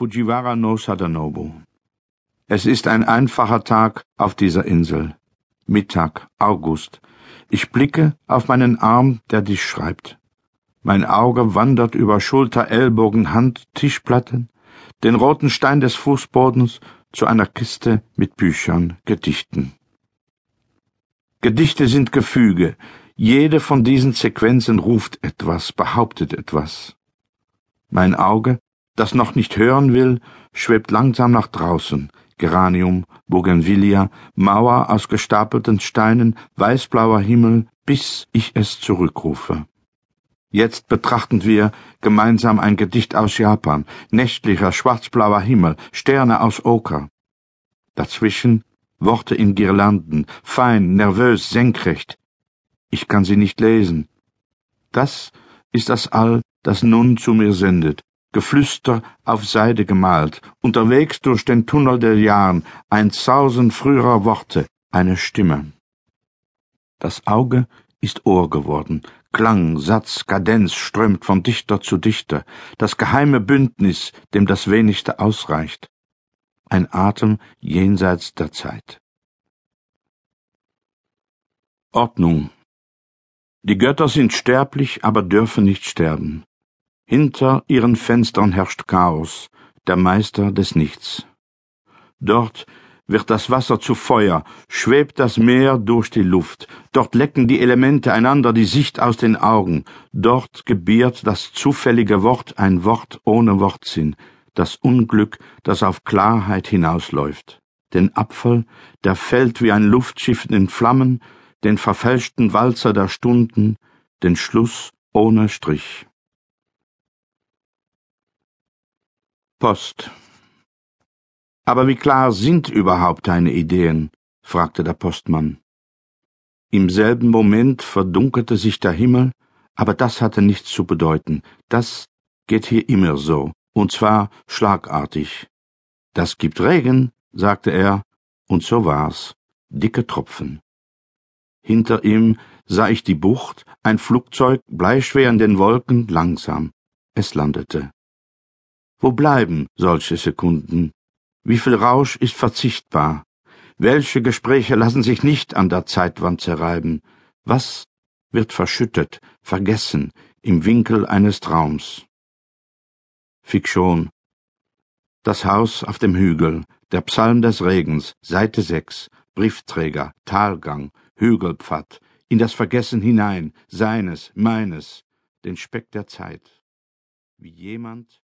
Fujiwara no Sadanobu. Es ist ein einfacher Tag auf dieser Insel. Mittag, August. Ich blicke auf meinen Arm, der dich schreibt. Mein Auge wandert über Schulter, Ellbogen, Hand, Tischplatten, den roten Stein des Fußbodens zu einer Kiste mit Büchern, Gedichten. Gedichte sind Gefüge. Jede von diesen Sequenzen ruft etwas, behauptet etwas. Mein Auge, das noch nicht hören will, schwebt langsam nach draußen. Geranium, Bougainvillea, Mauer aus gestapelten Steinen, weißblauer Himmel, bis ich es zurückrufe. Jetzt betrachten wir gemeinsam ein Gedicht aus Japan, nächtlicher schwarzblauer Himmel, Sterne aus Oker. Dazwischen Worte in Girlanden, fein, nervös, senkrecht. Ich kann sie nicht lesen. Das ist das All, das nun zu mir sendet, Geflüster auf Seide gemalt, unterwegs durch den Tunnel der Jahren, ein Sausen früherer Worte, eine Stimme. Das Auge ist Ohr geworden, Klang, Satz, Kadenz strömt von Dichter zu Dichter, das geheime Bündnis, dem das wenigste ausreicht ein Atem jenseits der Zeit. Ordnung. Die Götter sind sterblich, aber dürfen nicht sterben. Hinter ihren Fenstern herrscht Chaos, der Meister des Nichts. Dort wird das Wasser zu Feuer, schwebt das Meer durch die Luft, dort lecken die Elemente einander die Sicht aus den Augen, dort gebiert das zufällige Wort ein Wort ohne Wortsinn, das Unglück, das auf Klarheit hinausläuft, den Apfel, der fällt wie ein Luftschiff in Flammen, den verfälschten Walzer der Stunden, den Schluss ohne Strich. Post. Aber wie klar sind überhaupt deine Ideen? fragte der Postmann. Im selben Moment verdunkelte sich der Himmel, aber das hatte nichts zu bedeuten. Das geht hier immer so und zwar schlagartig. Das gibt Regen, sagte er, und so war's, dicke Tropfen. Hinter ihm sah ich die Bucht, ein Flugzeug, bleischwer in den Wolken, langsam. Es landete. Wo bleiben solche Sekunden? Wie viel Rausch ist verzichtbar? Welche Gespräche lassen sich nicht an der Zeitwand zerreiben? Was wird verschüttet, vergessen im Winkel eines Traums? Fiktion. Das Haus auf dem Hügel, der Psalm des Regens, Seite 6, Briefträger, Talgang, Hügelpfad, in das Vergessen hinein, seines, meines, den Speck der Zeit. Wie jemand